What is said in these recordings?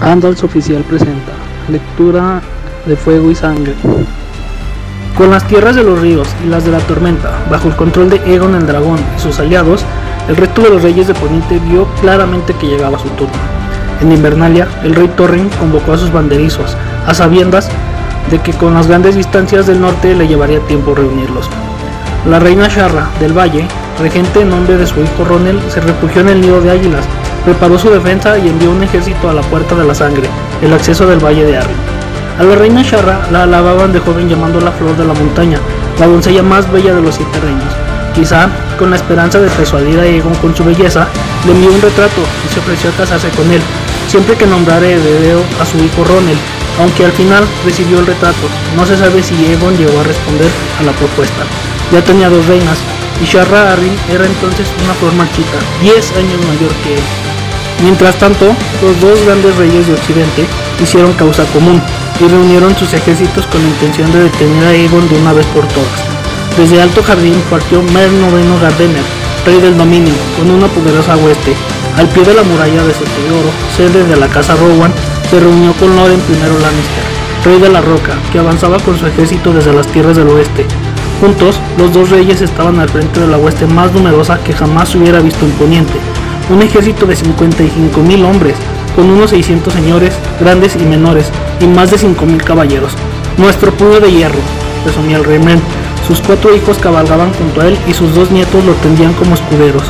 Andals Oficial presenta Lectura de Fuego y Sangre. Con las tierras de los ríos y las de la tormenta bajo el control de Egon el Dragón y sus aliados, el resto de los reyes de Poniente vio claramente que llegaba su turno. En Invernalia, el rey Torren convocó a sus banderizos, a sabiendas de que con las grandes distancias del norte le llevaría tiempo reunirlos. La reina Sharra del Valle, regente en nombre de su hijo Ronel, se refugió en el nido de águilas, preparó su defensa y envió un ejército a la Puerta de la Sangre, el acceso del Valle de Arryn. A la reina Sharra la alababan de joven llamando la flor de la montaña, la doncella más bella de los siete reinos. Quizá, con la esperanza de persuadir a Egon con su belleza, le envió un retrato y se ofreció a casarse con él, siempre que nombrara heredero a su hijo Ronel, aunque al final recibió el retrato. No se sabe si Egon llegó a responder a la propuesta. Ya tenía dos reinas, y Sharra Arryn era entonces una flor marchita, 10 años mayor que él. Mientras tanto, los dos grandes reyes de Occidente hicieron causa común y reunieron sus ejércitos con la intención de detener a Aegon de una vez por todas. Desde Alto Jardín partió Mer Noveno Gardener, rey del dominio, con una poderosa hueste. Al pie de la muralla de Soto de Oro, sede de la casa Rowan, se reunió con Loren I Lannister, rey de la Roca, que avanzaba con su ejército desde las tierras del oeste. Juntos, los dos reyes estaban al frente de la hueste más numerosa que jamás hubiera visto en Poniente, un ejército de 55 mil hombres, con unos 600 señores, grandes y menores, y más de 5 mil caballeros. Nuestro puño de hierro, presumía el rey Men. Sus cuatro hijos cabalgaban junto a él y sus dos nietos lo tendían como escuderos.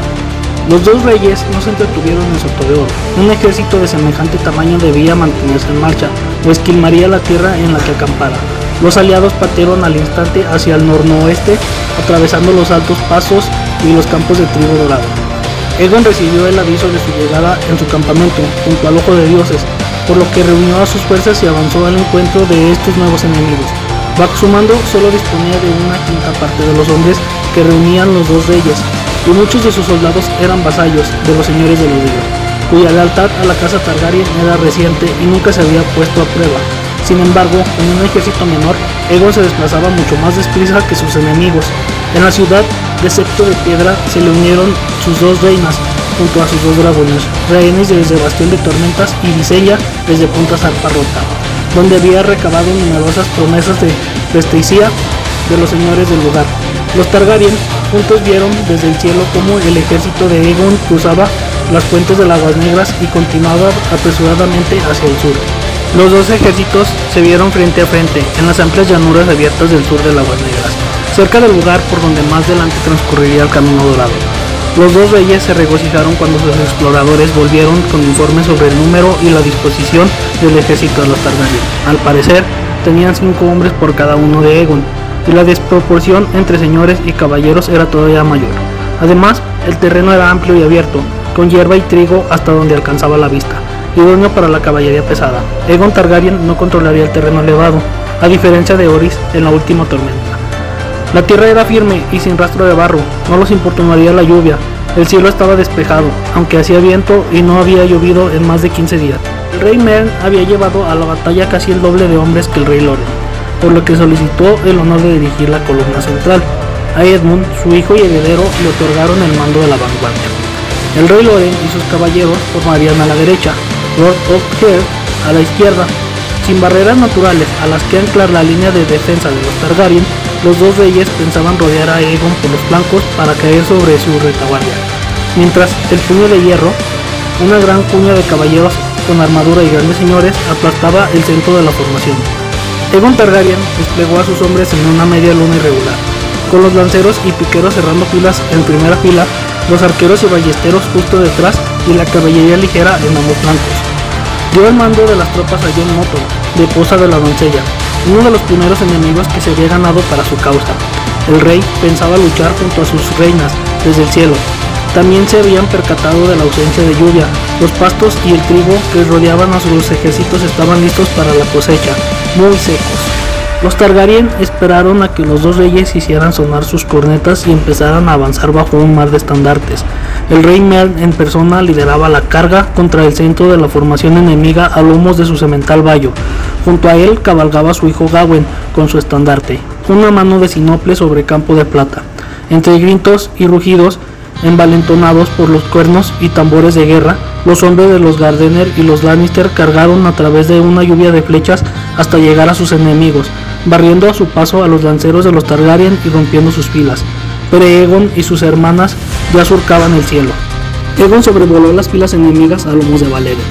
Los dos reyes no se entretuvieron en Soto de Oro. Un ejército de semejante tamaño debía mantenerse en marcha, o esquilmaría la tierra en la que acampara. Los aliados partieron al instante hacia el noroeste, atravesando los altos pasos y los campos de trigo dorado. Egon recibió el aviso de su llegada en su campamento, junto al Ojo de Dioses, por lo que reunió a sus fuerzas y avanzó al encuentro de estos nuevos enemigos. Bajo su mando solo disponía de una quinta parte de los hombres que reunían los dos reyes, y muchos de sus soldados eran vasallos de los señores de los ríos, cuya lealtad a la casa Targaryen era reciente y nunca se había puesto a prueba. Sin embargo, con un ejército menor, Egon se desplazaba mucho más desprisa que sus enemigos. En la ciudad de Septo de Piedra se le unieron sus dos reinas junto a sus dos dragones, Rhaenys desde Bastión de Tormentas y Visella desde Punta Zarparrota, donde había recabado numerosas promesas de presteicia de los señores del lugar. Los Targaryen juntos vieron desde el cielo cómo el ejército de Aegon cruzaba las fuentes de las Aguas Negras y continuaba apresuradamente hacia el sur. Los dos ejércitos se vieron frente a frente en las amplias llanuras abiertas del sur de Aguas Negras cerca del lugar por donde más adelante transcurriría el Camino Dorado. Los dos reyes se regocijaron cuando sus exploradores volvieron con informes sobre el número y la disposición del ejército de los Targaryen. Al parecer, tenían cinco hombres por cada uno de Egon, y la desproporción entre señores y caballeros era todavía mayor. Además, el terreno era amplio y abierto, con hierba y trigo hasta donde alcanzaba la vista, idóneo para la caballería pesada. Egon Targaryen no controlaría el terreno elevado, a diferencia de Oris en la última tormenta. La tierra era firme y sin rastro de barro, no los importunaría la lluvia. El cielo estaba despejado, aunque hacía viento y no había llovido en más de 15 días. El rey Mern había llevado a la batalla casi el doble de hombres que el rey Loren, por lo que solicitó el honor de dirigir la columna central. A Edmund, su hijo y heredero, le otorgaron el mando de la vanguardia. El rey Loren y sus caballeros formarían a la derecha, Lord Oakheart a la izquierda. Sin barreras naturales a las que anclar la línea de defensa de los Targaryen, los dos reyes pensaban rodear a Aegon por los flancos para caer sobre su retaguardia, mientras el puño de hierro, una gran cuña de caballeros con armadura y grandes señores, aplastaba el centro de la formación. Aegon Targaryen desplegó a sus hombres en una media luna irregular, con los lanceros y piqueros cerrando filas en primera fila, los arqueros y ballesteros justo detrás y la caballería ligera en ambos flancos. Dio el mando de las tropas a John de de la Doncella, uno de los primeros enemigos que se había ganado para su causa. El rey pensaba luchar junto a sus reinas desde el cielo. También se habían percatado de la ausencia de lluvia. Los pastos y el trigo que rodeaban a sus ejércitos estaban listos para la cosecha, muy secos. Los Targaryen esperaron a que los dos reyes hicieran sonar sus cornetas y empezaran a avanzar bajo un mar de estandartes. El rey Mern en persona lideraba la carga contra el centro de la formación enemiga a lomos de su semental vallo. Junto a él cabalgaba su hijo Gawen con su estandarte, una mano de sinople sobre campo de plata. Entre gritos y rugidos, envalentonados por los cuernos y tambores de guerra, los hombres de los Gardener y los Lannister cargaron a través de una lluvia de flechas hasta llegar a sus enemigos, barriendo a su paso a los lanceros de los Targaryen y rompiendo sus filas. Pero Egon y sus hermanas ya surcaban el cielo. Egon sobrevoló las filas enemigas a lomos de Valeria,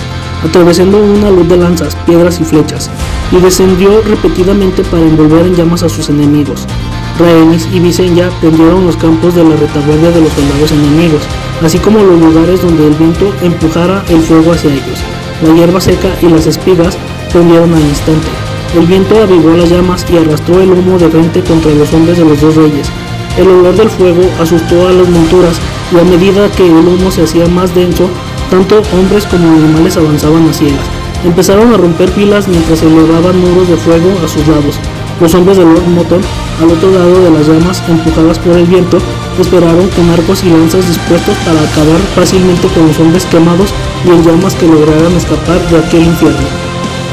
atravesando una luz de lanzas, piedras y flechas, y descendió repetidamente para envolver en llamas a sus enemigos. Rhaenys y Visenya tendieron los campos de la retaguardia de los soldados enemigos, así como los lugares donde el viento empujara el fuego hacia ellos. La hierba seca y las espigas prendieron al instante. El viento avivó las llamas y arrastró el humo de frente contra los hombres de los dos reyes. El olor del fuego asustó a las monturas y a medida que el humo se hacía más denso, tanto hombres como animales avanzaban a ciegas. Empezaron a romper filas mientras se elevaban muros de fuego a sus lados. Los hombres de Lord Moton, al otro lado de las llamas empujadas por el viento, esperaron con arcos y lanzas dispuestos para acabar fácilmente con los hombres quemados y en llamas que lograran escapar de aquel infierno.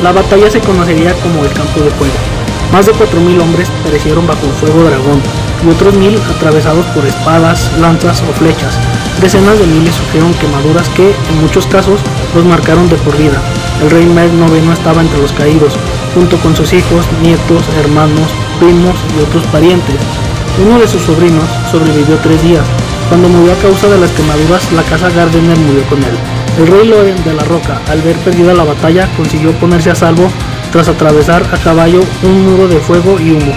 La batalla se conocería como el campo de fuego. Más de 4.000 hombres perecieron bajo el fuego dragón y otros mil atravesados por espadas, lanzas o flechas. Decenas de miles sufrieron quemaduras que, en muchos casos, los marcaron de por vida. El rey Meg IX estaba entre los caídos, junto con sus hijos, nietos, hermanos, primos y otros parientes. Uno de sus sobrinos sobrevivió tres días. Cuando murió a causa de las quemaduras, la casa Gardener murió con él. El rey Loren de la Roca, al ver perdida la batalla, consiguió ponerse a salvo tras atravesar a caballo un muro de fuego y humo.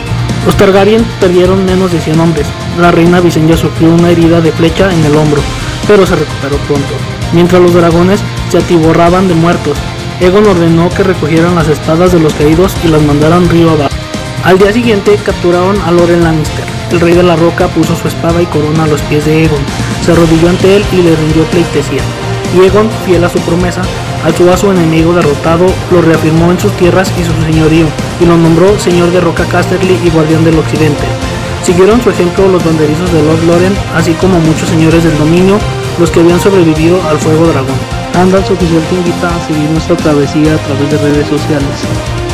Los Targaryen perdieron menos de 100 hombres. La reina Visenya sufrió una herida de flecha en el hombro, pero se recuperó pronto. Mientras los dragones se atiborraban de muertos, Egon ordenó que recogieran las espadas de los caídos y las mandaran río abajo. Al día siguiente capturaron a Loren Lannister. El rey de la roca puso su espada y corona a los pies de Egon. Se arrodilló ante él y le rindió pleitesía. Y Egon, fiel a su promesa, alzó a su enemigo derrotado, lo reafirmó en sus tierras y su señorío, y lo nombró señor de Roca Casterly y guardián del occidente. Siguieron su ejemplo los banderizos de Lord Loren, así como muchos señores del dominio, los que habían sobrevivido al fuego dragón. Andals Oficial te invita a seguir nuestra travesía a través de redes sociales.